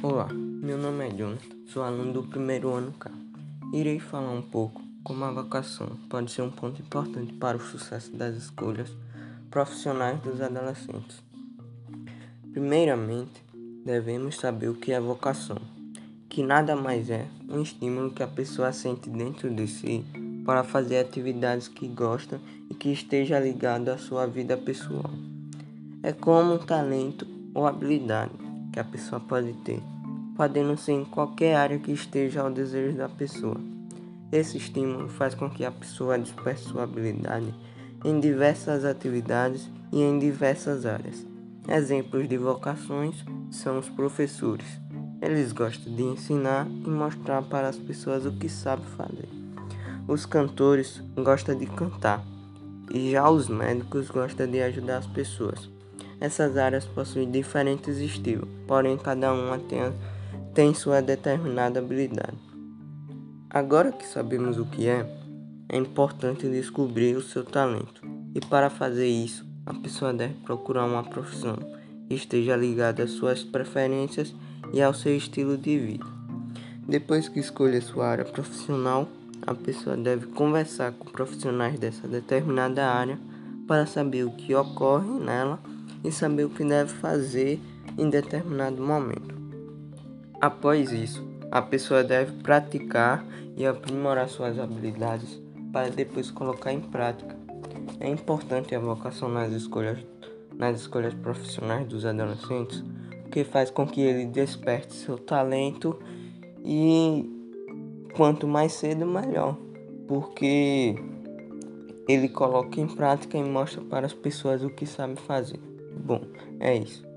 Olá, meu nome é Jonathan, sou aluno do primeiro ano K. Irei falar um pouco como a vocação pode ser um ponto importante para o sucesso das escolhas profissionais dos adolescentes. Primeiramente, devemos saber o que é vocação, que nada mais é um estímulo que a pessoa sente dentro de si para fazer atividades que gosta e que esteja ligado à sua vida pessoal. É como um talento ou habilidade que a pessoa pode ter, podendo ser em qualquer área que esteja ao desejo da pessoa. Esse estímulo faz com que a pessoa desperte sua habilidade em diversas atividades e em diversas áreas. Exemplos de vocações são os professores. Eles gostam de ensinar e mostrar para as pessoas o que sabem fazer. Os cantores gostam de cantar e já os médicos gostam de ajudar as pessoas. Essas áreas possuem diferentes estilos, porém cada uma tem, tem sua determinada habilidade. Agora que sabemos o que é, é importante descobrir o seu talento. E para fazer isso, a pessoa deve procurar uma profissão que esteja ligada às suas preferências e ao seu estilo de vida. Depois que escolha sua área profissional, a pessoa deve conversar com profissionais dessa determinada área para saber o que ocorre nela e saber o que deve fazer em determinado momento. Após isso, a pessoa deve praticar e aprimorar suas habilidades para depois colocar em prática. É importante a vocação nas escolhas, nas escolhas profissionais dos adolescentes, porque faz com que ele desperte seu talento e quanto mais cedo melhor, porque ele coloca em prática e mostra para as pessoas o que sabe fazer. Bom, é isso.